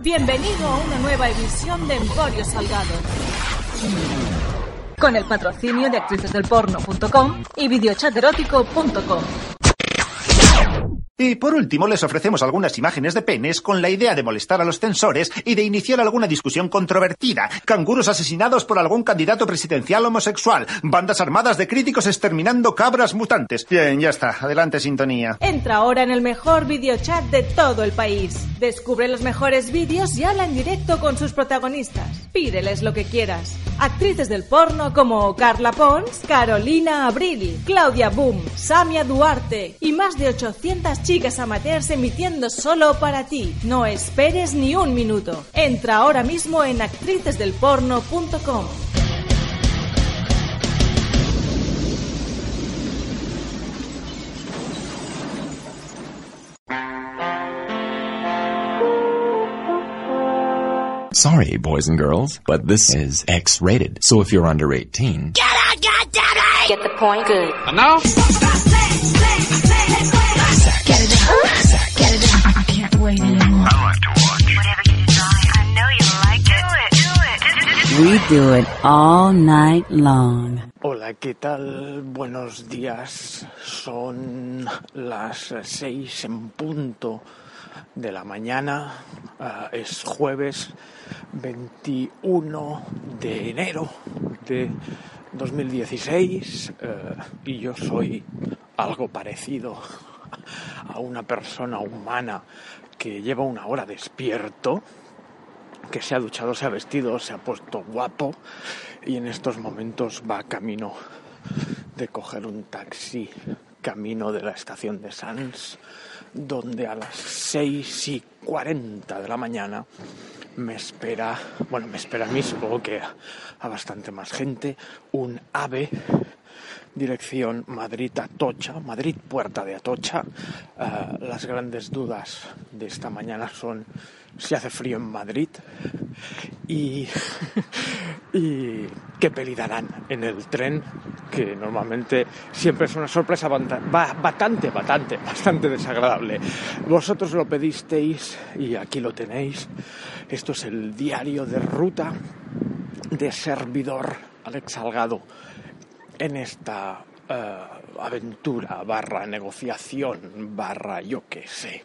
Bienvenido a una nueva edición de Emporio Salgado. Con el patrocinio de actricesdelporno.com y videochaterótico.com. Y por último, les ofrecemos algunas imágenes de penes con la idea de molestar a los censores y de iniciar alguna discusión controvertida. Canguros asesinados por algún candidato presidencial homosexual. Bandas armadas de críticos exterminando cabras mutantes. Bien, ya está. Adelante, sintonía. Entra ahora en el mejor videochat de todo el país. Descubre los mejores vídeos y habla en directo con sus protagonistas. Pídeles lo que quieras. Actrices del porno como Carla Pons, Carolina Abril, Claudia Boom, Samia Duarte y más de 800 chicas amateurs emitiendo solo para ti. No esperes ni un minuto. Entra ahora mismo en actricesdelporno.com. Sorry, boys and girls, but this is X rated. So if you're under 18, Get out, goddammit! Get the point? Good. And We do it all night long. Hola, ¿qué tal? Buenos días. Son las seis en punto de la mañana. Ah, es jueves 21 de enero de 2016 eh, y yo soy algo parecido a una persona humana que lleva una hora despierto que se ha duchado, se ha vestido, se ha puesto guapo y en estos momentos va camino de coger un taxi camino de la estación de Sans, donde a las 6 y 40 de la mañana me espera, bueno, me espera a mí, supongo que a, a bastante más gente, un AVE dirección Madrid-Atocha, Madrid-Puerta de Atocha. Ah, las grandes dudas de esta mañana son si hace frío en Madrid y, y qué en el tren, que normalmente siempre es una sorpresa bastante, bastante, bastante desagradable. Vosotros lo pedisteis y aquí lo tenéis. Esto es el diario de ruta de servidor Alex Salgado en esta eh, aventura barra negociación barra yo qué sé.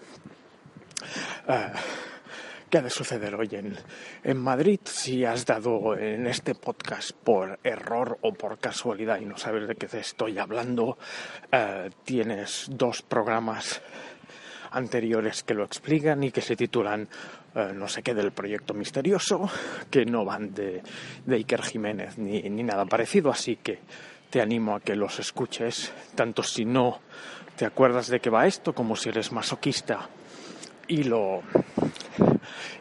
Eh, ¿Qué ha de suceder hoy en, en Madrid? Si has dado en este podcast por error o por casualidad y no sabes de qué te estoy hablando, eh, tienes dos programas anteriores que lo explican y que se titulan eh, no sé qué del proyecto misterioso, que no van de, de Iker Jiménez ni, ni nada parecido, así que te animo a que los escuches, tanto si no te acuerdas de qué va esto, como si eres masoquista y lo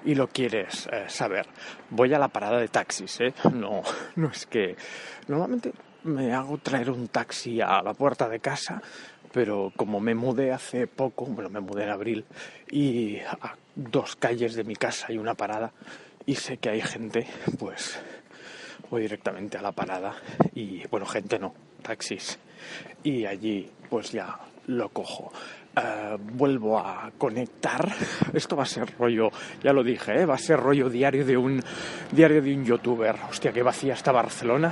y lo quieres eh, saber. Voy a la parada de taxis, ¿eh? No, no es que normalmente me hago traer un taxi a la puerta de casa, pero como me mudé hace poco, bueno, me mudé en abril y a dos calles de mi casa hay una parada y sé que hay gente, pues voy directamente a la parada y bueno, gente no, taxis y allí pues ya lo cojo. Eh, vuelvo a conectar. Esto va a ser rollo, ya lo dije, ¿eh? va a ser rollo diario de un diario de un youtuber. Hostia, que vacía está Barcelona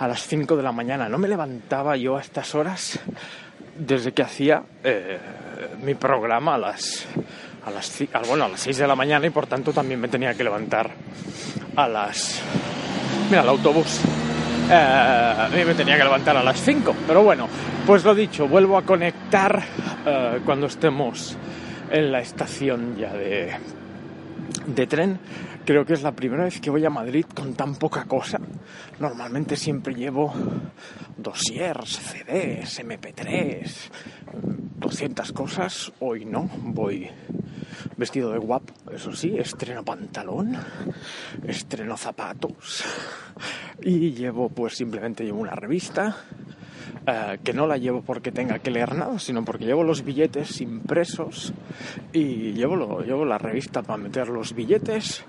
a las 5 de la mañana. No me levantaba yo a estas horas desde que hacía eh, mi programa a las a las ci- a- bueno, a las 6 de la mañana y por tanto también me tenía que levantar a las Mira, el autobús. Eh, a mí me tenía que levantar a las 5. Pero bueno, pues lo dicho, vuelvo a conectar eh, cuando estemos en la estación ya de, de tren. Creo que es la primera vez que voy a Madrid con tan poca cosa. Normalmente siempre llevo dossiers, CDs, MP3, 200 cosas. Hoy no, voy vestido de guapo, eso sí, estreno pantalón, estreno zapatos y llevo pues simplemente llevo una revista eh, que no la llevo porque tenga que leer nada, sino porque llevo los billetes impresos y llevo, lo- llevo la revista para meter los billetes,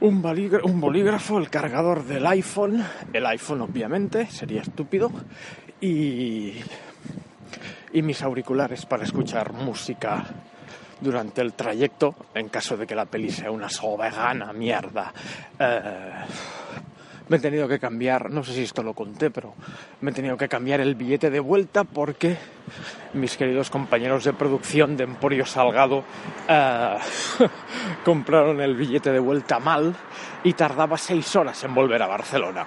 un, un bolígrafo, el cargador del iPhone, el iPhone obviamente, sería estúpido, y, y mis auriculares para escuchar música durante el trayecto, en caso de que la peli sea una soberana mierda. Eh, me he tenido que cambiar, no sé si esto lo conté, pero me he tenido que cambiar el billete de vuelta porque mis queridos compañeros de producción de Emporio Salgado eh, compraron el billete de vuelta mal y tardaba seis horas en volver a Barcelona.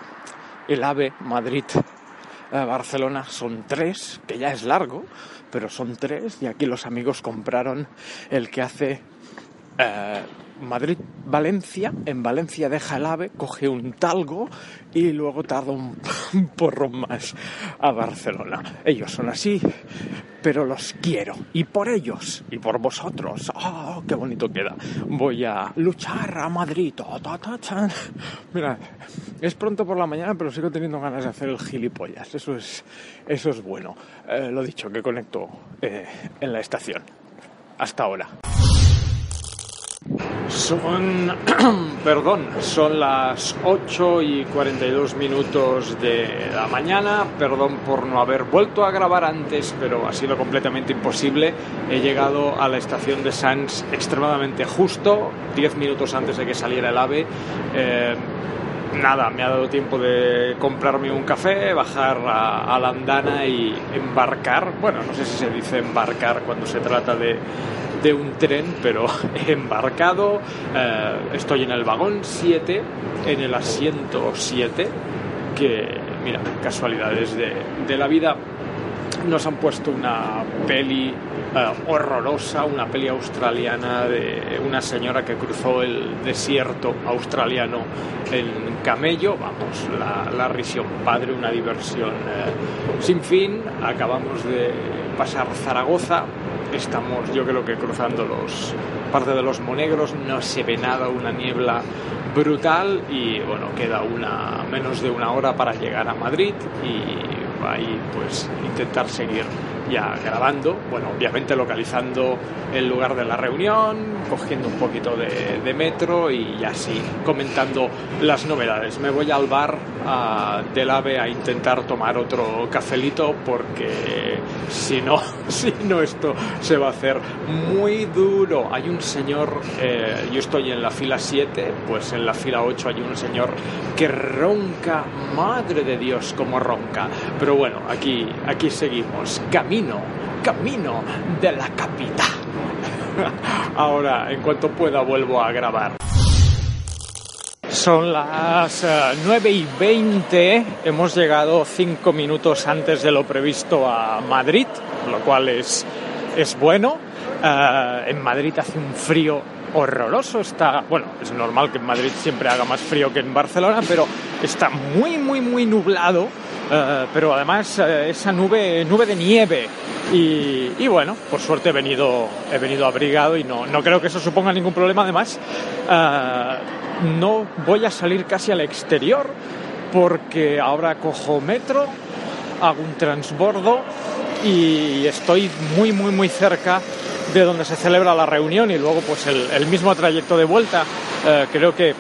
El AVE Madrid eh, Barcelona son tres, que ya es largo, pero son tres y aquí los amigos compraron el que hace eh, Madrid-Valencia, en Valencia deja el AVE, coge un talgo y luego tarda un, porro más a Barcelona. Ellos son así, pero los quiero. Y por ellos, y por vosotros, ¡oh, qué bonito queda! Voy a luchar a Madrid. Mira, es pronto por la mañana, pero sigo teniendo ganas de hacer el gilipollas. Eso es, eso es bueno. Eh, lo dicho, que conecto eh, en la estación. Hasta ahora. Son, perdón, son las 8 y 42 minutos de la mañana. Perdón por no haber vuelto a grabar antes, pero ha sido completamente imposible. He llegado a la estación de Sans extremadamente justo, 10 minutos antes de que saliera el AVE. Eh, nada, me ha dado tiempo de comprarme un café, bajar a, a la andana y embarcar. Bueno, no sé si se dice embarcar cuando se trata de, de un tren, pero embarcado. eh, estoy en el vagón 7, en el asiento 7, que, mira, casualidades de, de la vida. Nos han puesto una peli eh, horrorosa, una peli australiana de una señora que cruzó el desierto australiano en camello. Vamos, la, la risión padre, una diversión eh, sin fin. Acabamos de pasar Zaragoza. Estamos, yo creo que cruzando los parte de los Monegros, no se ve nada, una niebla brutal y bueno, queda una menos de una hora para llegar a Madrid y ahí pues intentar seguir ya grabando, bueno, obviamente localizando el lugar de la reunión, cogiendo un poquito de, metro y así comentando las novedades. Me voy al bar del AVE a intentar tomar otro cafelito porque si no, si no esto se va a hacer muy duro. Hay un señor, eh, yo estoy en la fila 7, pues en la fila 8 hay un señor que ronca, madre de Dios, como ronca. Pero bueno, aquí, aquí seguimos, camino, camino de la capital. Ahora, en cuanto pueda, vuelvo a grabar. Son las eh, 9 y 20. Hemos llegado 5 minutos antes de lo previsto a Madrid, lo cual es, es bueno. Eh, en Madrid hace un frío horroroso. Está, bueno, es normal que en Madrid siempre haga más frío que en Barcelona, pero está muy, muy, muy nublado. Eh, pero además eh, esa nube, nube de nieve. Y, y bueno, por suerte he venido, he venido abrigado y no, no creo que eso suponga ningún problema. Además, eh, no voy a salir casi al exterior porque ahora cojo metro, hago un transbordo y estoy muy, muy, muy cerca de donde se celebra la reunión y luego pues el, el mismo trayecto de vuelta. Creo que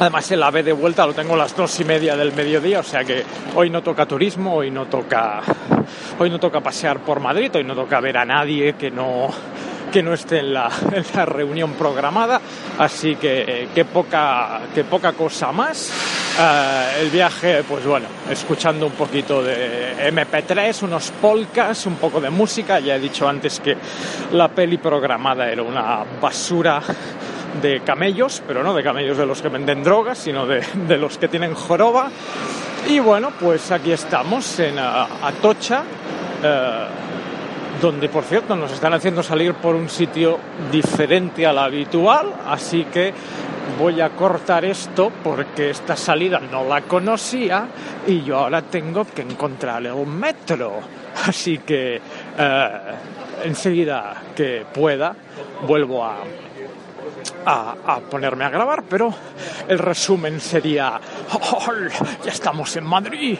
Además el AVE de vuelta lo tengo a las dos y media del mediodía, o sea que hoy no toca turismo, hoy no toca, hoy no toca pasear por Madrid, hoy no toca ver a nadie que no, que no esté en la, en la reunión programada, así que, que, poca, que poca cosa más. Eh, el viaje, pues bueno, escuchando un poquito de MP3, unos polkas, un poco de música. Ya he dicho antes que la peli programada era una basura de camellos, pero no de camellos de los que venden drogas, sino de, de los que tienen joroba. Y bueno, pues aquí estamos en Atocha, eh, donde por cierto nos están haciendo salir por un sitio diferente al habitual, así que voy a cortar esto porque esta salida no la conocía y yo ahora tengo que encontrar el metro. Así que eh, enseguida que pueda vuelvo a, a, ponerme a grabar, pero el resumen sería, oh, ya estamos en Madrid.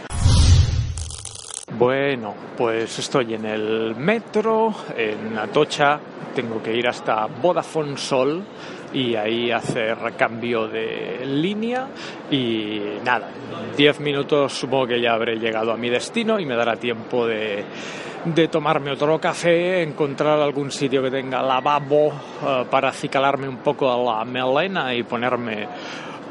Bueno, pues estoy en el metro, en Atocha, tengo que ir hasta Vodafone Sol y ahí hacer cambio de línea y nada, en 10 minutos supongo que ya habré llegado a mi destino y me dará tiempo de, de tomarme otro café, encontrar algún sitio que tenga lavabo eh, para acicalarme un poco a la melena y ponerme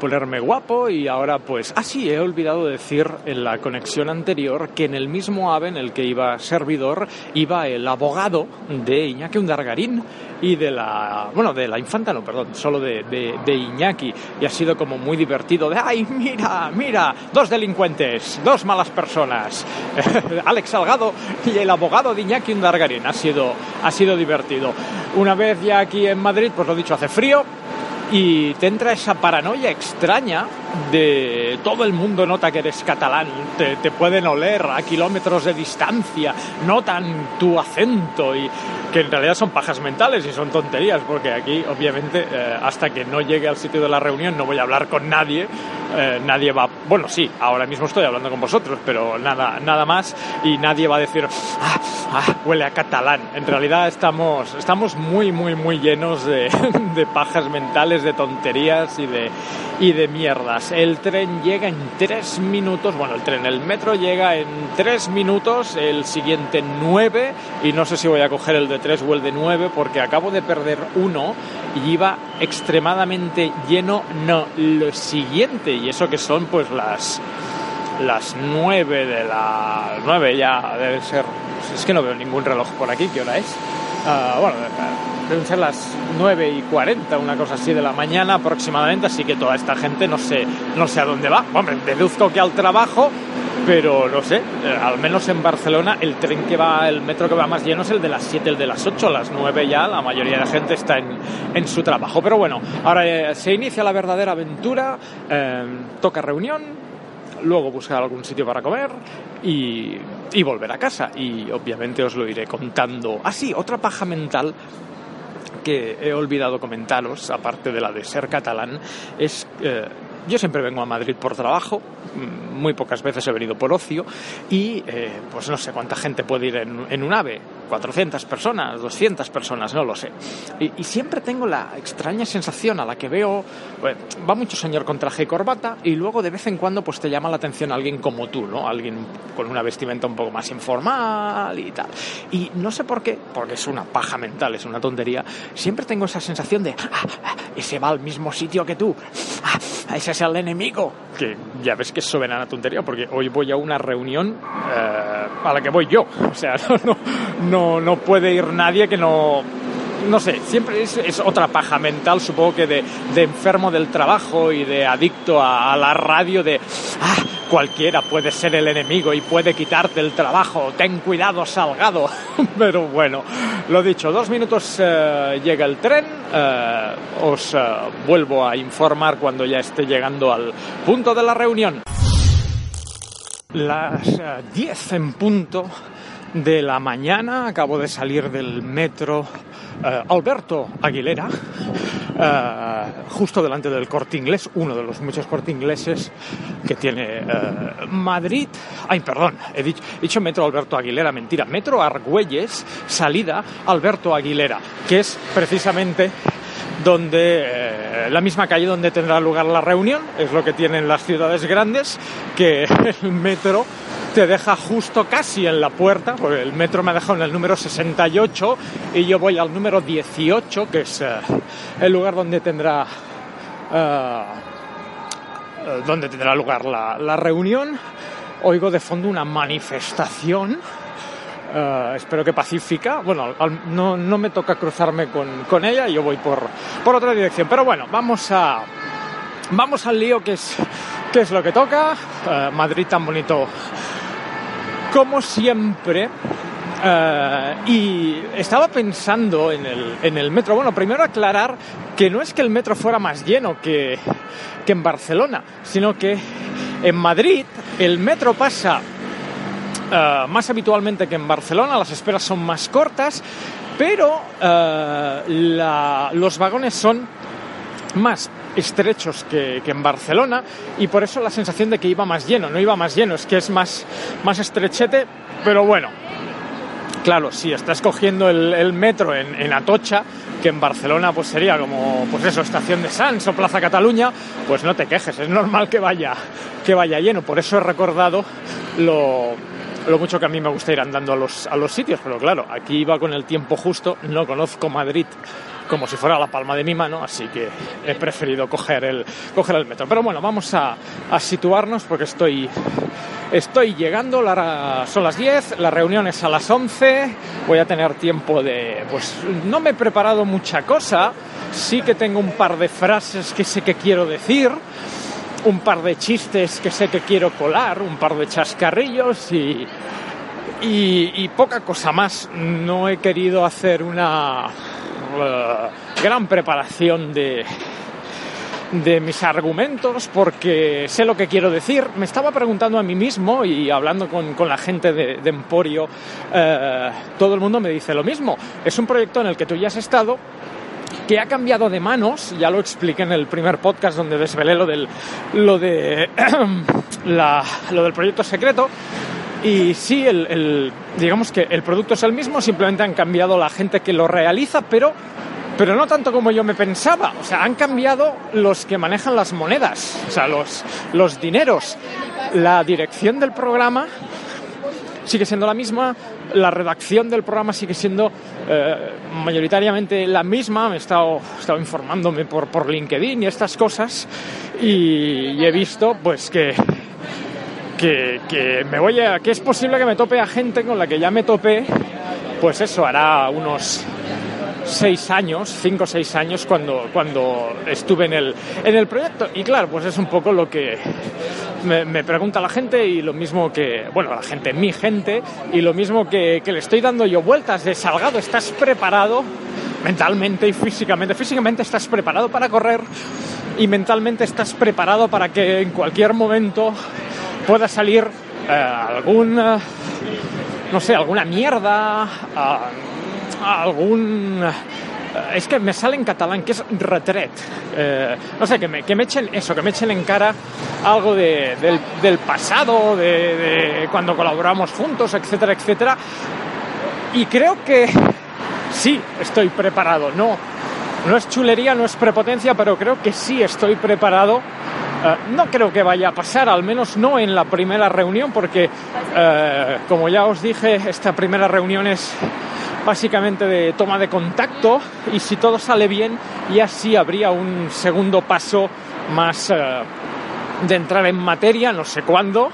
ponerme guapo. Y ahora pues ah sí he olvidado decir en la conexión anterior que en el mismo ave en el que iba servidor iba el abogado de Iñaki Undargarín y de la bueno de la infanta no perdón solo de, de, de Iñaki. Y ha sido como muy divertido de ay mira mira dos delincuentes dos malas personas Alex Salgado y el abogado de Iñaki Undargarín. Ha sido ha sido divertido. Una vez ya aquí en Madrid pues lo dicho hace frío y te entra esa paranoia extraña de todo el mundo nota que eres catalán, te, pueden oler a kilómetros de distancia, notan tu acento y que en realidad son pajas mentales y son tonterías, porque aquí obviamente eh, hasta que no llegue al sitio de la reunión no voy a hablar con nadie, eh, nadie va, bueno sí, ahora mismo estoy hablando con vosotros, pero nada, nada más y nadie va a decir, ah, ah, huele a catalán, en realidad estamos, estamos muy, muy, muy llenos de, de pajas mentales, de tonterías y de, y de mierdas. El tren llega en tres minutos, bueno, el tren, el metro llega en tres minutos, el siguiente nueve, y no sé si voy a coger el de tres o el de nueve, porque acabo de perder uno y iba extremadamente lleno, no, lo siguiente, y eso que son pues las las nueve de la nueve ya deben ser es que no veo ningún reloj por aquí qué hora es uh, bueno deben ser las 9 y 40, una cosa así de la mañana aproximadamente, así que toda esta gente no sé, no sé a dónde va. Hombre, deduzco que al trabajo, pero no sé, eh, al menos en Barcelona el tren que va, el metro que va más lleno es el de las 7, el de las 8, a las 9 ya la mayoría de la gente está en, en su trabajo. Pero bueno, ahora eh, se inicia la verdadera aventura, eh, toca reunión, luego buscar algún sitio para comer y, volver a casa. Y obviamente os lo iré contando. Ah, sí, otra paja mental que he olvidado comentaros, aparte de la de ser catalán, es... Eh, yo siempre vengo a Madrid por trabajo, muy pocas veces he venido por ocio y eh, pues no sé cuánta gente puede ir en, un ave, 400 personas, 200 personas, no lo sé. Y, y siempre tengo la extraña sensación a la que veo, bueno, va mucho señor con traje y corbata y luego de vez en cuando pues te llama la atención alguien como tú, ¿no? Alguien con una vestimenta un poco más informal y tal. Y no sé por qué, porque es una paja mental, es una tontería, siempre tengo esa sensación de, ah, ah, ese va al mismo sitio que tú, ah, ese es el enemigo, que ya ves que es soberana tontería, porque hoy voy a una reunión eh, a la que voy yo, o sea, no, no, no puede ir nadie que no no sé, siempre es, otra paja mental, supongo que de, enfermo del trabajo y de adicto a, la radio, de ah, cualquiera puede ser el enemigo y puede quitarte el trabajo, ten cuidado, salgado. Pero bueno, lo dicho, dos minutos eh, llega el tren, eh, os eh, vuelvo a informar cuando ya esté llegando al punto de la reunión. Las 10 en punto de la mañana, acabo de salir del metro Uh, Alberto Aguilera, uh, justo delante del corte inglés, uno de los muchos corte ingleses que tiene uh, Madrid. Ay, perdón, he dicho, Metro Alberto Aguilera, mentira, Metro Argüelles, salida Alberto Aguilera, que es precisamente donde eh, la misma calle donde tendrá lugar la reunión, es lo que tienen las ciudades grandes, que el metro te deja justo casi en la puerta, porque el metro me ha dejado en el número 68 y yo voy al número 18, que es uh, el lugar donde tendrá uh, donde tendrá lugar la, la, reunión. Oigo de fondo una manifestación. Espero que pacífica. Bueno, no, no, me toca cruzarme con, con, ella, yo voy por, por otra dirección. Pero bueno, vamos a. Vamos al lío que es, que es lo que toca. Madrid tan bonito como siempre, uh, y estaba pensando en el, en el, metro. Bueno, primero aclarar que no es que el metro fuera más lleno que, que en Barcelona, sino que en Madrid el metro pasa uh, más habitualmente que en Barcelona, las esperas son más cortas, pero la, los vagones son más estrechos que, en Barcelona y por eso la sensación de que iba más lleno, no iba más lleno, es que es más, más estrechete, pero bueno, Claro, si estás cogiendo el, metro en, en, Atocha, que en Barcelona pues sería como, pues eso, Estación de Sants o Plaza Cataluña, pues no te quejes, es normal que vaya, que vaya lleno. Por eso he recordado lo, lo mucho que a mí me gusta ir andando a los, a los sitios, pero claro, aquí iba con el tiempo justo, no conozco Madrid como si fuera la palma de mi mano, así que he preferido coger el, coger el metro. Pero bueno, vamos a, situarnos porque estoy, estoy llegando, la, son las 10, la reunión es a las 11, voy a tener tiempo de... pues no me he preparado mucha cosa, sí que tengo un par de frases que sé que quiero decir, un par de chistes que sé que quiero colar, un par de chascarrillos y, y poca cosa más. No he querido hacer una gran preparación de, de mis argumentos porque sé lo que quiero decir. Me estaba preguntando a mí mismo y hablando con, con la gente de, de Emporio, eh, todo el mundo me dice lo mismo. Es un proyecto en el que tú ya has estado que ha cambiado de manos, ya lo expliqué en el primer podcast donde desvelé lo del, lo de, la, lo del proyecto secreto, y sí, el, el, digamos que el producto es el mismo, simplemente han cambiado la gente que lo realiza, pero, pero no tanto como yo me pensaba. O sea, han cambiado los que manejan las monedas, o sea, los, los dineros. La dirección del programa sigue siendo la misma, la redacción del programa sigue siendo eh, mayoritariamente la misma. Me he estado, estado informándome por, por LinkedIn y estas cosas y, y he visto pues que que, me voy a, que es posible que me tope a gente con la que ya me topé, pues eso, hará unos seis años, cinco o seis años cuando, cuando estuve en el, en el proyecto. Y claro, pues es un poco lo que me, me, pregunta la gente y lo mismo que, bueno, la gente, mi gente, y lo mismo que, que le estoy dando yo vueltas de Salgado, ¿estás preparado mentalmente y físicamente? Físicamente estás preparado para correr y mentalmente estás preparado para que en cualquier momento pueda salir eh, eh, no sé, alguna mierda, uh, algún... Uh, es que me sale en catalán, que es retret. Eh, no sé, que me, que me echen eso, que me echen en cara algo de, del, pasado, de cuando colaboramos juntos, etcétera, etcétera. Y creo que sí estoy preparado. No, no es chulería, no es prepotencia, pero creo que sí estoy preparado Uh, no creo que vaya a pasar, al menos no en la primera reunión, porque, uh, como ya os dije, esta primera reunión es básicamente de toma de contacto y si todo sale bien, ya sí habría un segundo paso más uh, de entrar en materia, no sé cuándo,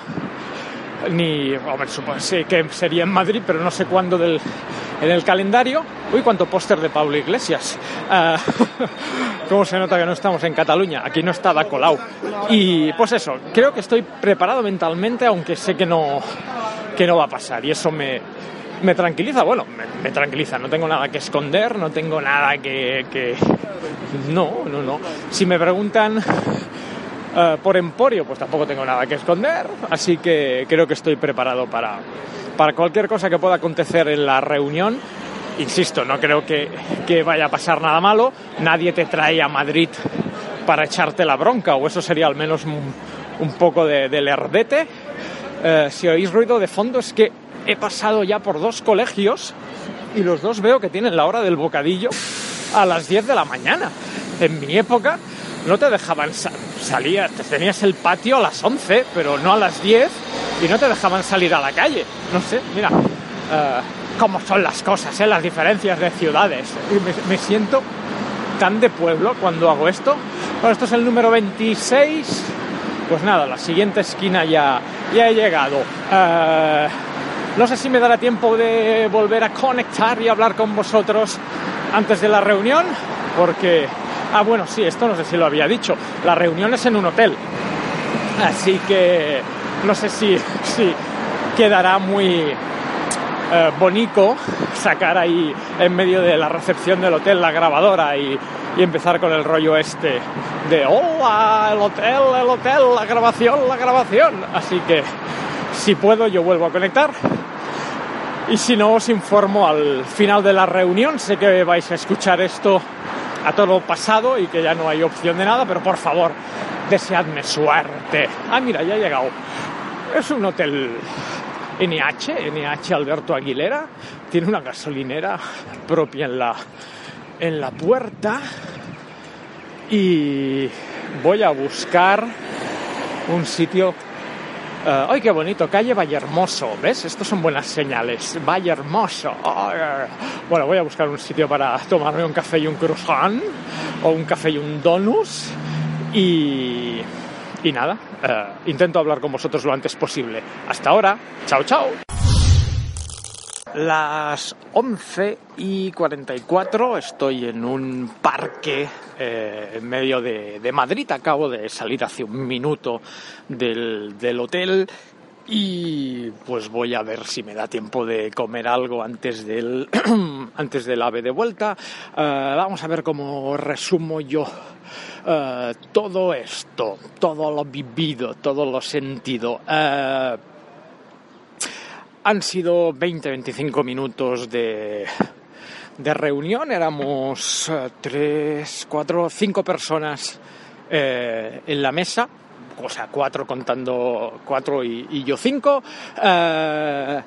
ni, hombre, sé que sería en Madrid, pero no sé cuándo del, en el calendario. Uy, cuánto póster de Pablo Iglesias. Uh, ¿Cómo se nota que no estamos en Cataluña? Aquí no está da Colau. Y pues eso, creo que estoy preparado mentalmente, aunque sé que no, que no va a pasar. Y eso me, me tranquiliza, bueno, me, me, tranquiliza, no tengo nada que esconder, no tengo nada que... que... No, no, no. Si me preguntan uh, por Emporio, pues tampoco tengo nada que esconder, así que creo que estoy preparado para, para cualquier cosa que pueda acontecer en la reunión. Insisto, no creo que, vaya a pasar nada malo, nadie te trae a Madrid para echarte la bronca, o eso sería al menos un, poco de, de lerdete. Uh, si oís ruido de fondo es que he pasado ya por dos colegios y los dos veo que tienen la hora del bocadillo a las 10 de la mañana. En mi época no te dejaban sa salir, te tenías el patio a las 11, pero no a las 10 y no te dejaban salir a la calle. No sé, mira, uh, cómo son las cosas, ¿eh? las diferencias de ciudades. Y me, me, siento tan de pueblo cuando hago esto. Bueno, esto es el número 26. Pues nada, la siguiente esquina ya, ya he llegado. Uh, no sé si me dará tiempo de volver a conectar y hablar con vosotros antes de la reunión, porque... Ah, bueno, sí, esto no sé si lo había dicho. La reunión es en un hotel. Así que no sé si, si quedará muy eh, bonito sacar ahí en medio de la recepción del hotel la grabadora y, y empezar con el rollo este de hola, el hotel, el hotel, la grabación, la grabación. Así que si puedo yo vuelvo a conectar y si no os informo al final de la reunión. Sé que vais a escuchar esto a todo pasado y que ya no hay opción de nada, pero por favor, deseadme suerte. Ah, mira, ya he llegado. Es un hotel NH, NH Alberto Aguilera. Tiene una gasolinera propia en la, en la puerta. Y voy a buscar un sitio. eh, ¡Ay, qué bonito! Calle Vallehermoso. ¿Ves? Estos son buenas señales. Vallehermoso. Bueno, voy a buscar un sitio para tomarme un café y un croissant. O un café y un donus. Y. Y nada, eh, intento hablar con vosotros lo antes posible. Hasta ahora. Chao, chao. Las 11 y 44 estoy en un parque eh, en medio de, Madrid. Acabo de salir hace un minuto del, del hotel y pues voy a ver si me da tiempo de comer algo antes del, antes del ave de vuelta. Eh, vamos a ver cómo resumo yo eh, todo esto, todo lo vivido, todo lo sentido. Eh, han sido 20-25 minutos de, de reunión. Éramos eh, tres, cuatro, cinco personas eh, en la mesa. O sea, cuatro contando cuatro y, y yo cinco. Eh,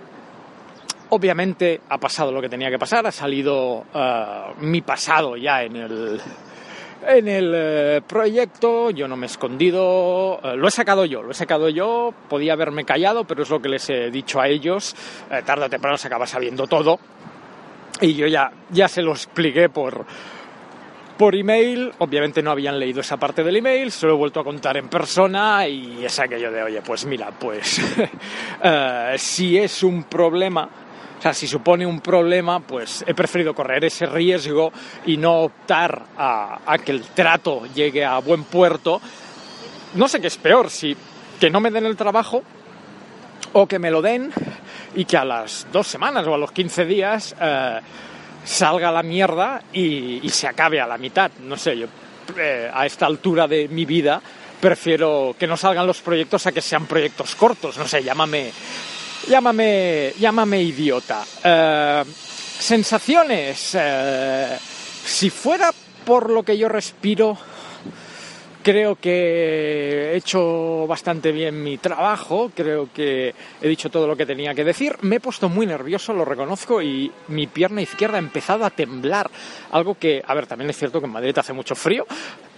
obviamente ha pasado lo que tenía que pasar. Ha salido mi pasado ya en el, en el eh, proyecto, yo no me he escondido, eh, lo he sacado yo, lo he sacado yo, podía haberme callado, pero es lo que les he dicho a ellos, eh, o temprano se acaba sabiendo todo, y yo ya, ya se lo expliqué por, por email, obviamente no habían leído esa parte del email, se lo he vuelto a contar en persona y es aquello de, oye, pues mira, pues eh, si es un problema, o sea, si supone un problema, pues he preferido correr ese riesgo y no optar a, que el trato llegue a buen puerto. No sé qué es peor, si que no me den el trabajo o que me lo den y que a las dos semanas o a los 15 días eh, salga la mierda y, y se acabe a la mitad. No sé, yo eh, a esta altura de mi vida prefiero que no salgan los proyectos a que sean proyectos cortos. No sé, llámame, llámame, llámame idiota. Eh, sensaciones. eh, si fuera por lo que yo respiro, creo que he hecho bastante bien mi trabajo, creo que he dicho todo lo que tenía que decir. Me he puesto muy nervioso, lo reconozco, y mi pierna izquierda ha empezado a temblar. Algo que, a ver, también es cierto que en Madrid hace mucho frío,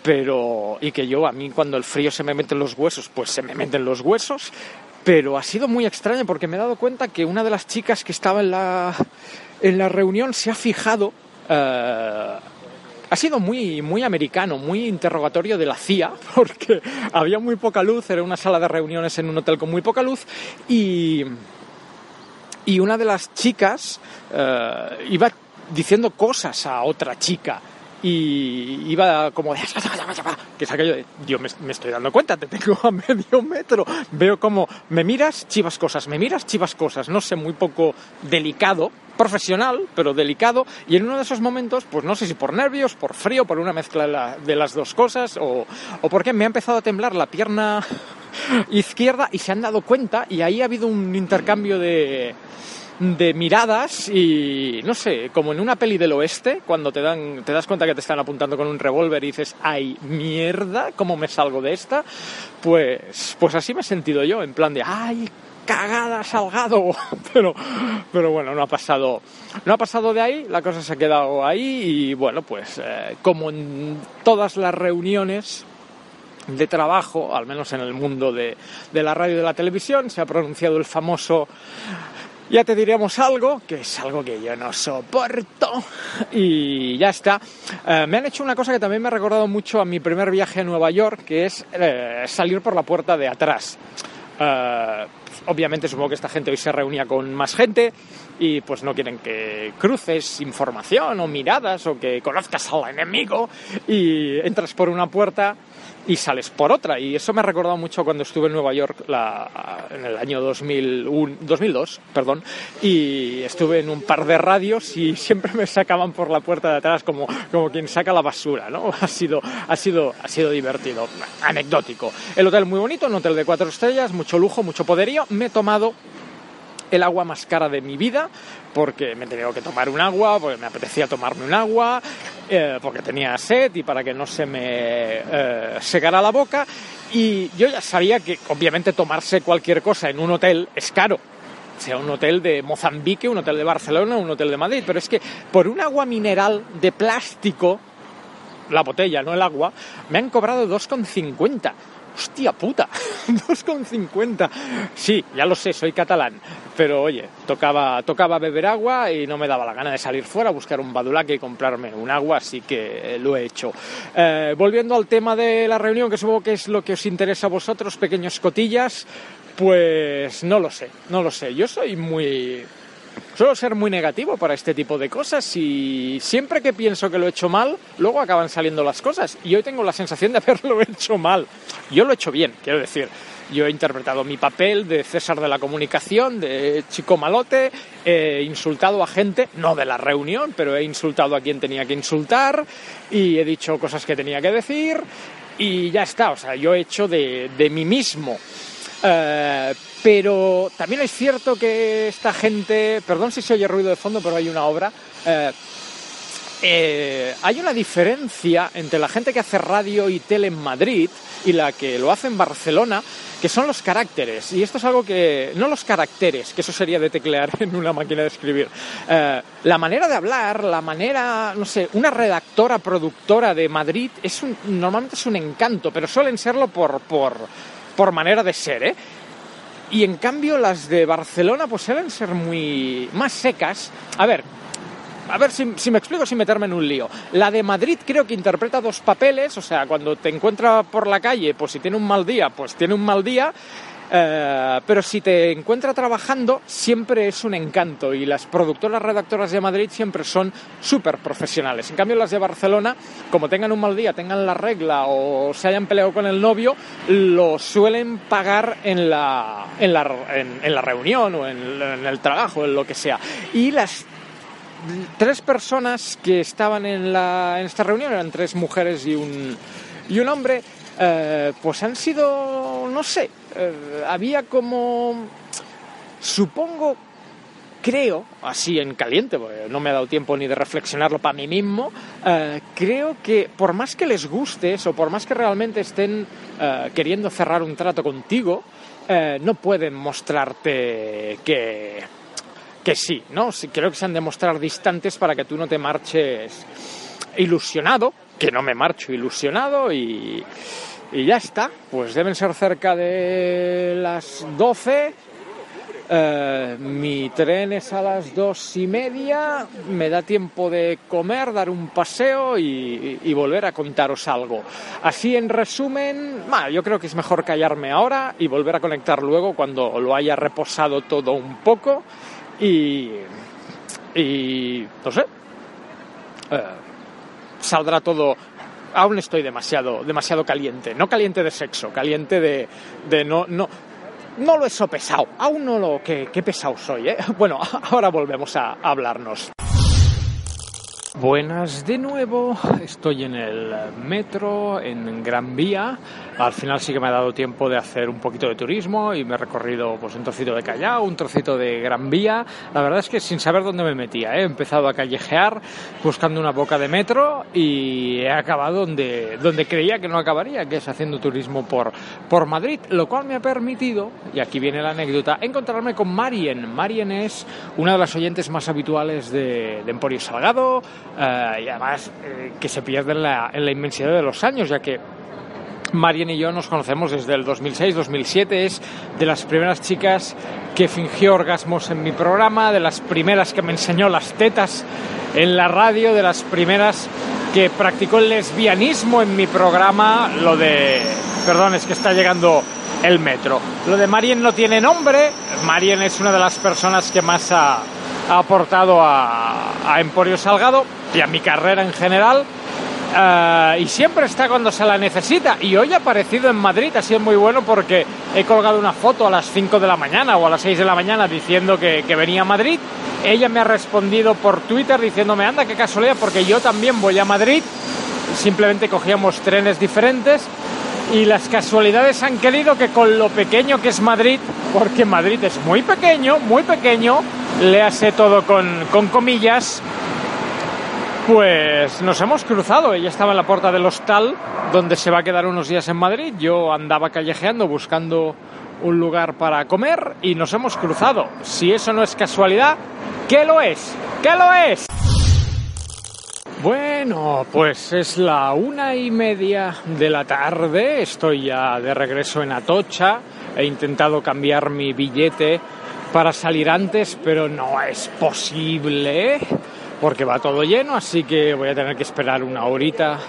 pero. y que yo, a mí, cuando el frío se me mete en los huesos, pues se me meten los huesos. Pero ha sido muy extraño porque me he dado cuenta que una de las chicas que estaba en la, en la reunión se ha fijado. eh, ha sido muy, muy americano, muy interrogatorio de la CIA, porque había muy poca luz, era una sala de reuniones en un hotel con muy poca luz, y, y una de las chicas eh, iba diciendo cosas a otra chica. Y iba como de... Que es aquello de... Yo me, me estoy dando cuenta, te tengo a medio metro. Veo como me miras, chivas cosas, me miras, chivas cosas. No sé, muy poco delicado, profesional, pero delicado. Y en uno de esos momentos, pues no sé si por nervios, por frío, por una mezcla de, la- de las dos cosas, o, o porque me ha empezado a temblar la pierna izquierda y se han dado cuenta y ahí ha habido un intercambio de, de miradas y no sé, como en una peli del oeste, cuando te dan, te das cuenta que te están apuntando con un revólver y dices, ay, mierda, ¿cómo me salgo de esta? Pues, pues así me he sentido yo, en plan de, ay, cagada, salgado. Pero, pero bueno, no ha pasado, no ha pasado de ahí, la cosa se ha quedado ahí y bueno, pues eh, como en todas las reuniones de trabajo, al menos en el mundo de, de la radio y de la televisión, se ha pronunciado el famoso ya te diríamos algo, que es algo que yo no soporto. Y ya está. Eh, me han hecho una cosa que también me ha recordado mucho a mi primer viaje a Nueva York, que es eh, salir por la puerta de atrás. Eh, obviamente supongo que esta gente hoy se reunía con más gente y pues no quieren que cruces información o miradas o que conozcas al enemigo y entras por una puerta y sales por otra. Y eso me ha recordado mucho cuando estuve en Nueva York la- en el año 2001, 2002, perdón, y estuve en un par de radios y siempre me sacaban por la puerta de atrás como, como quien saca la basura, ¿no? Ha sido, ha sido, ha sido divertido, anecdótico. El hotel muy bonito, un hotel de cuatro estrellas, mucho lujo, mucho poderío. Me he tomado el agua más cara de mi vida porque me tenido que tomar un agua, porque me apetecía tomarme un agua eh, porque tenía sed y para que no se me eh, secara la boca. Y yo ya sabía que obviamente tomarse cualquier cosa en un hotel es caro. Sea un hotel de Mozambique, un hotel de Barcelona, un hotel de Madrid. Pero es que por un agua mineral de plástico, la botella, no el agua, me han cobrado 2,50. Hostia puta, 2,50. Sí, ya lo sé, soy catalán. Pero oye, tocaba, tocaba beber agua y no me daba la gana de salir fuera a buscar un badulaque y comprarme un agua, así que lo he hecho. Eh, volviendo al tema de la reunión, que supongo que es lo que os interesa a vosotros, pequeños cotillas, pues no lo sé, no lo sé. Yo soy muy, Suelo ser muy negativo para este tipo de cosas y siempre que pienso que lo he hecho mal, luego acaban saliendo las cosas. Y hoy tengo la sensación de haberlo hecho mal. Yo lo he hecho bien, quiero decir. Yo he interpretado mi papel de César de la comunicación, de chico malote, he insultado a gente, no de la reunión, pero he insultado a quien tenía que insultar y he dicho cosas que tenía que decir y ya está. O sea, yo he hecho de, de mí mismo. Eh, pero también es cierto que esta gente, perdón si se oye ruido de fondo, pero hay una obra. eh, eh, hay una diferencia entre la gente que hace radio y tele en Madrid y la que lo hace en Barcelona, que son los caracteres. Y esto es algo que. No los caracteres, que eso sería de teclear en una máquina de escribir. Eh, la manera de hablar, la manera. No sé, una redactora, productora de Madrid es un, normalmente es un encanto, pero suelen serlo por, por, por manera de ser, ¿eh? Y en cambio las de Barcelona pues suelen ser muy más secas. A ver, a ver si, si me explico sin meterme en un lío. La de Madrid creo que interpreta dos papeles, o sea, cuando te encuentra por la calle, pues si tiene un mal día, pues tiene un mal día. Eh, pero si te encuentra trabajando, siempre es un encanto y las productoras redactoras de Madrid siempre son súper profesionales. En cambio, las de Barcelona, como tengan un mal día, tengan la regla o se hayan peleado con el novio, lo suelen pagar en la, en la, en, en la reunión o en, el trabajo, en lo que sea. Y las tres personas que estaban en, la, en esta reunión, eran tres mujeres y un, y un hombre, eh, pues han sido, no sé, eh, había como, supongo, creo, así en caliente, porque no me ha dado tiempo ni de reflexionarlo para mí mismo, eh, creo que por más que les gustes o por más que realmente estén eh, queriendo cerrar un trato contigo, eh, no pueden mostrarte que, que sí, ¿no? Creo que se han de mostrar distantes para que tú no te marches ilusionado, que no me marcho ilusionado y, y ya está. Pues deben ser cerca de las 12. Eh, mi tren es a las dos y media, me da tiempo de comer, dar un paseo y, y volver a contaros algo. Así en resumen, bah, yo creo que es mejor callarme ahora y volver a conectar luego cuando lo haya reposado todo un poco y, y no sé, eh, saldrá todo. Aún estoy demasiado, demasiado caliente, no caliente de sexo, caliente de, de no, no, no lo he sopesado, aún no lo, qué, qué pesado soy, ¿eh? Bueno, ahora volvemos a hablarnos. Buenas de nuevo, estoy en el metro en Gran Vía. Al final sí que me ha dado tiempo de hacer un poquito de turismo y me he recorrido pues un trocito de Callao, un trocito de Gran Vía. La verdad es que sin saber dónde me metía, ¿eh? he empezado a callejear buscando una boca de metro y he acabado donde, donde creía que no acabaría, que es haciendo turismo por, por Madrid, lo cual me ha permitido, y aquí viene la anécdota, encontrarme con Marien. Marien es una de las oyentes más habituales de, de Emporio Salgado, eh, y además eh, que se pierde en la, en la inmensidad de los años, ya que Marien y yo nos conocemos desde el 2006-2007, es de las primeras chicas que fingió orgasmos en mi programa, de las primeras que me enseñó las tetas en la radio, de las primeras que practicó el lesbianismo en mi programa, lo de... Perdón, es que está llegando el metro. Lo de Marien no tiene nombre, Marien es una de las personas que más ha, ha aportado a, a Emporio Salgado y a mi carrera en general. Uh, y siempre está cuando se la necesita. Y hoy ha aparecido en Madrid, ha sido muy bueno porque he colgado una foto a las 5 de la mañana o a las 6 de la mañana diciendo que, que, venía a Madrid. Ella me ha respondido por Twitter diciéndome, anda, qué casualidad, porque yo también voy a Madrid. Simplemente cogíamos trenes diferentes. Y las casualidades han querido que con lo pequeño que es Madrid, porque Madrid es muy pequeño, muy pequeño, le hace todo con, con comillas, Pues nos hemos cruzado. Ella estaba en la puerta del hostal, donde se va a quedar unos días en Madrid. Yo andaba callejeando buscando un lugar para comer y nos hemos cruzado. Si eso no es casualidad, ¿qué lo es? ¿Qué lo es? Bueno, pues es la una y media de la tarde. Estoy ya de regreso en Atocha. He intentado cambiar mi billete para salir antes, pero no es posible porque va todo lleno, así que voy a tener que esperar una horita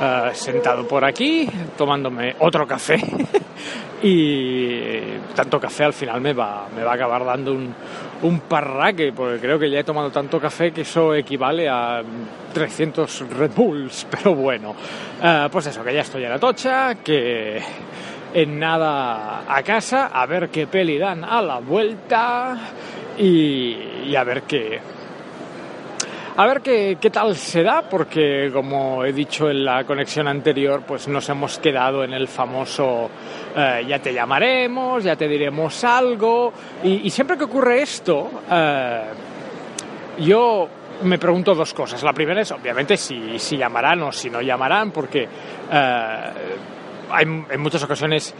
eh, sentado por aquí, tomándome otro café. y tanto café al final me va, me va a acabar dando un, un parraque, porque creo que ya he tomado tanto café que eso equivale a 300 Red Bulls, pero bueno, Eh, pues eso, que ya estoy en la tocha, que en nada a casa, a ver qué peli dan a la vuelta y, y a ver qué, a ver qué, qué tal se da, porque como he dicho en la conexión anterior, pues nos hemos quedado en el famoso eh, ya te llamaremos, ya te diremos algo, y, siempre que ocurre esto, eh, yo me pregunto dos cosas. La primera es, obviamente, si, si llamarán o si no llamarán, porque eh, hay, en muchas ocasiones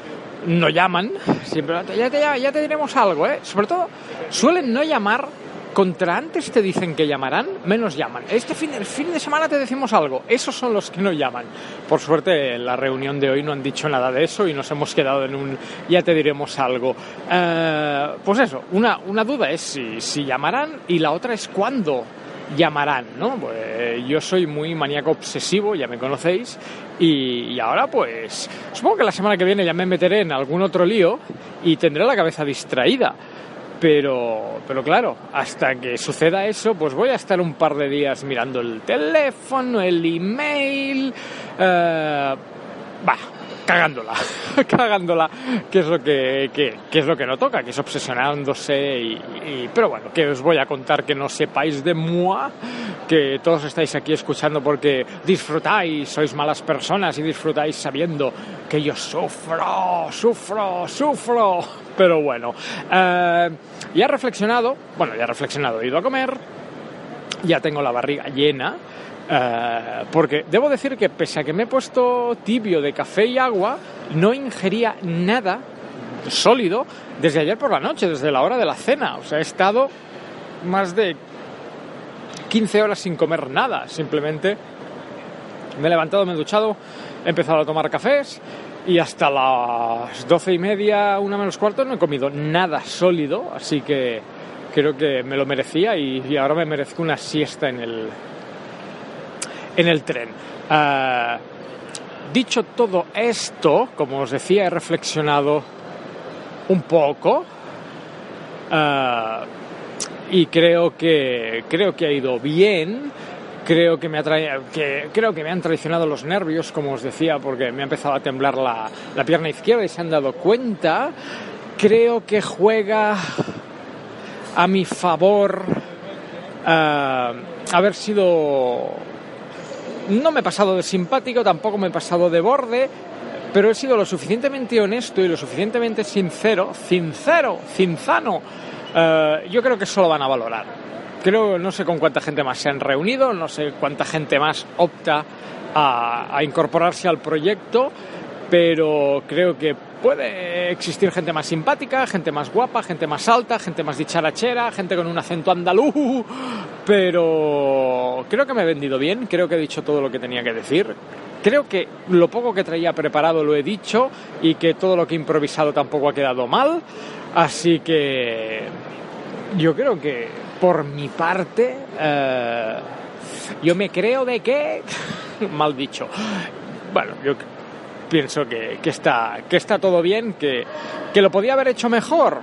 no llaman, siempre ya te, ya te diremos algo, ¿eh? Sobre todo, suelen no llamar contra antes te dicen que llamarán, menos llaman. Este fin, el fin de semana te decimos algo. Esos son los que no llaman. Por suerte, en la reunión de hoy no han dicho nada de eso y nos hemos quedado en un ya te diremos algo. Eh, pues eso, una, una duda es si, si llamarán y la otra es cuándo llamarán, ¿no? Pues yo soy muy maníaco obsesivo, ya me conocéis, y, y ahora pues supongo que la semana que viene ya me meteré en algún otro lío y tendré la cabeza distraída. Pero, pero claro, hasta que suceda eso, pues voy a estar un par de días mirando el teléfono, el email, eh, bah, cagándola, cagándola, que es lo que, que, que es lo que no toca, que es obsesionándose y, pero bueno, que os voy a contar que no sepáis de moi, que todos estáis aquí escuchando porque disfrutáis, sois malas personas y disfrutáis sabiendo que yo sufro, sufro, sufro, pero bueno, eh, ya he reflexionado, bueno, ya he reflexionado, he ido a comer, ya tengo la barriga llena. Eh, porque debo decir que pese a que me he puesto tibio de café y agua, no ingería nada sólido desde ayer por la noche, desde la hora de la cena. O sea, he estado más de 15 horas sin comer nada. Simplemente me he levantado, me he duchado, he empezado a tomar cafés y hasta las doce y media, una menos cuarto, no he comido nada sólido. Así que creo que me lo merecía y, y ahora me merezco una siesta en el, en el tren. Ah, dicho todo esto, como os decía, he reflexionado un poco ah, y creo que creo que ha ido bien. Creo que, me ha que, creo que me han traicionado los nervios, como os decía, porque me ha empezado a temblar la, la pierna izquierda y se han dado cuenta. Creo que juega a mi favor ah, haber sido no me he pasado de simpático, tampoco me he pasado de borde, pero he sido lo suficientemente honesto y lo suficientemente sincero, sincero, cinzano. Eh, yo creo que eso lo van a valorar. Creo, no sé con cuánta gente más se han reunido, no sé cuánta gente más opta a, a incorporarse al proyecto, pero creo que puede existir gente más simpática, gente más guapa, gente más alta, gente más dicharachera, gente con un acento andaluz, pero creo que me he vendido bien, creo que he dicho todo lo que tenía que decir. Creo que lo poco que traía preparado lo he dicho y que todo lo que he improvisado tampoco ha quedado mal. Así que yo creo que por mi parte eh, yo me creo de que mal dicho. Bueno, yo pienso que, que está, que está todo bien, que, que lo podía haber hecho mejor.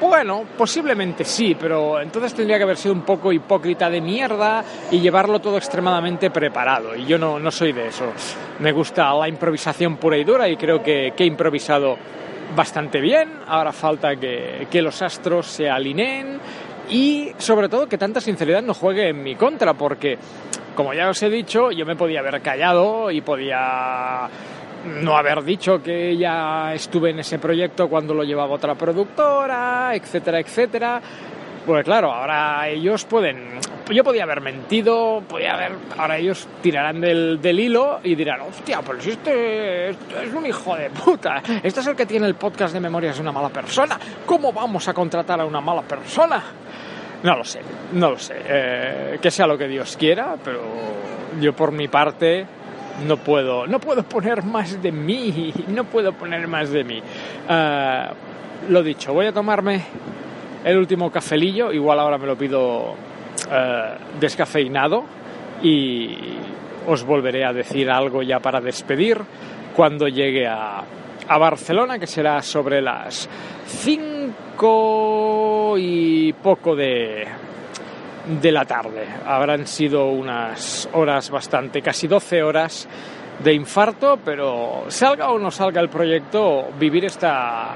Bueno, posiblemente sí, pero entonces tendría que haber sido un poco hipócrita de mierda y llevarlo todo extremadamente preparado. Y yo no, no soy de eso. Me gusta la improvisación pura y dura y creo que, que he improvisado bastante bien. Ahora falta que, que los astros se alineen y sobre todo que tanta sinceridad no juegue en mi contra, porque como ya os he dicho, yo me podía haber callado y podía no haber dicho que ya estuve en ese proyecto cuando lo llevaba otra productora, etcétera, etcétera. Pues claro, ahora ellos pueden... Yo podía haber mentido, podía haber... Ahora ellos tirarán del, del hilo y dirán, hostia, pero si este, este es un hijo de puta, este es el que tiene el podcast de memorias de una mala persona, ¿cómo vamos a contratar a una mala persona? No lo sé, no lo sé. Eh, que sea lo que Dios quiera, pero yo por mi parte no puedo, no puedo poner más de mí, no puedo poner más de mí. Eh, lo dicho, voy a tomarme el último cafelillo, igual ahora me lo pido eh, descafeinado y os volveré a decir algo ya para despedir cuando llegue a, a Barcelona, que será sobre las 5 y poco de, de la tarde. Habrán sido unas horas bastante, casi 12 horas de infarto, pero salga o no salga el proyecto, vivir esta,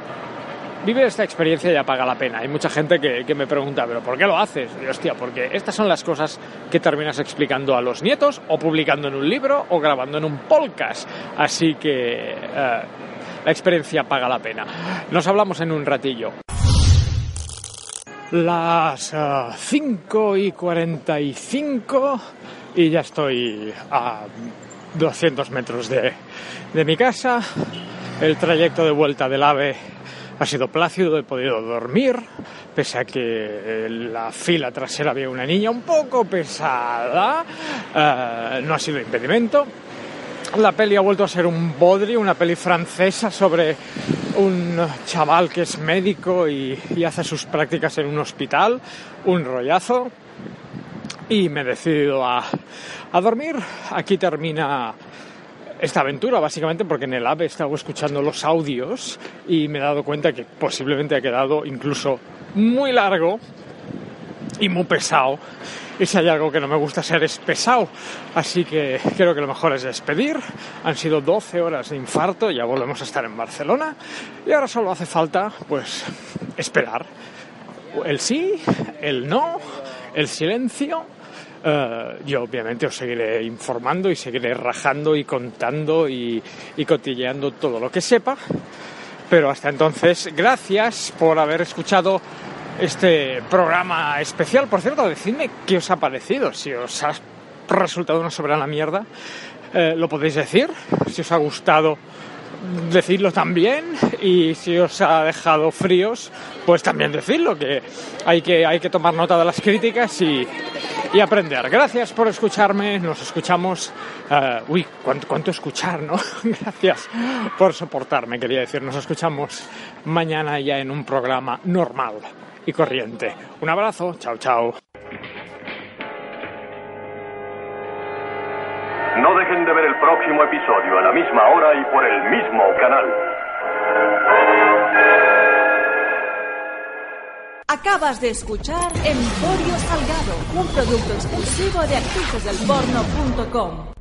vivir esta experiencia ya paga la pena. Hay mucha gente que, me pregunta, ¿pero por qué lo haces? Y, hostia, porque estas son las cosas que terminas explicando a los nietos, o publicando en un libro, o grabando en un podcast. Así que eh, la experiencia paga la pena. Nos hablamos en un ratillo. Las eh, 5 y 45 y ya estoy a 200 metros de, de mi casa. El trayecto de vuelta del AVE ha sido plácido, he podido dormir, pese a que en la fila trasera había una niña un poco pesada, eh, no ha sido impedimento. La peli ha vuelto a ser un bodri, una peli francesa sobre un chaval que es médico y, y hace sus prácticas en un hospital, un rollazo. Y me he decidido a, a dormir. Aquí termina esta aventura, básicamente porque en el app he estado escuchando los audios y me he dado cuenta que posiblemente ha quedado incluso muy largo y muy pesado. Y si hay algo que no me gusta ser es pesado. Así que creo que lo mejor es despedir. Han sido 12 horas de infarto, ya volvemos a estar en Barcelona. Y ahora solo hace falta, pues, esperar. El sí, el no, el silencio. Eh, yo obviamente os seguiré informando y seguiré rajando y contando y, y cotilleando todo lo que sepa. Pero hasta entonces, gracias por haber escuchado este programa especial. Por cierto, decidme qué os ha parecido, si os ha resultado una soberana mierda. eh, lo podéis decir, si os ha gustado decidlo también. Y si os ha dejado fríos pues también decidlo que hay que, hay que tomar nota de las críticas y, y aprender. Gracias por escucharme. Nos escuchamos eh, uy ¿cuánto, cuánto escuchar no gracias por soportarme quería decir. Nos escuchamos mañana ya en un programa normal y corriente un abrazo chao chao No dejen de ver el próximo episodio a la misma hora y por el mismo canal. Acabas de escuchar Emporio Salgado, un producto exclusivo de actricesdelporno.com.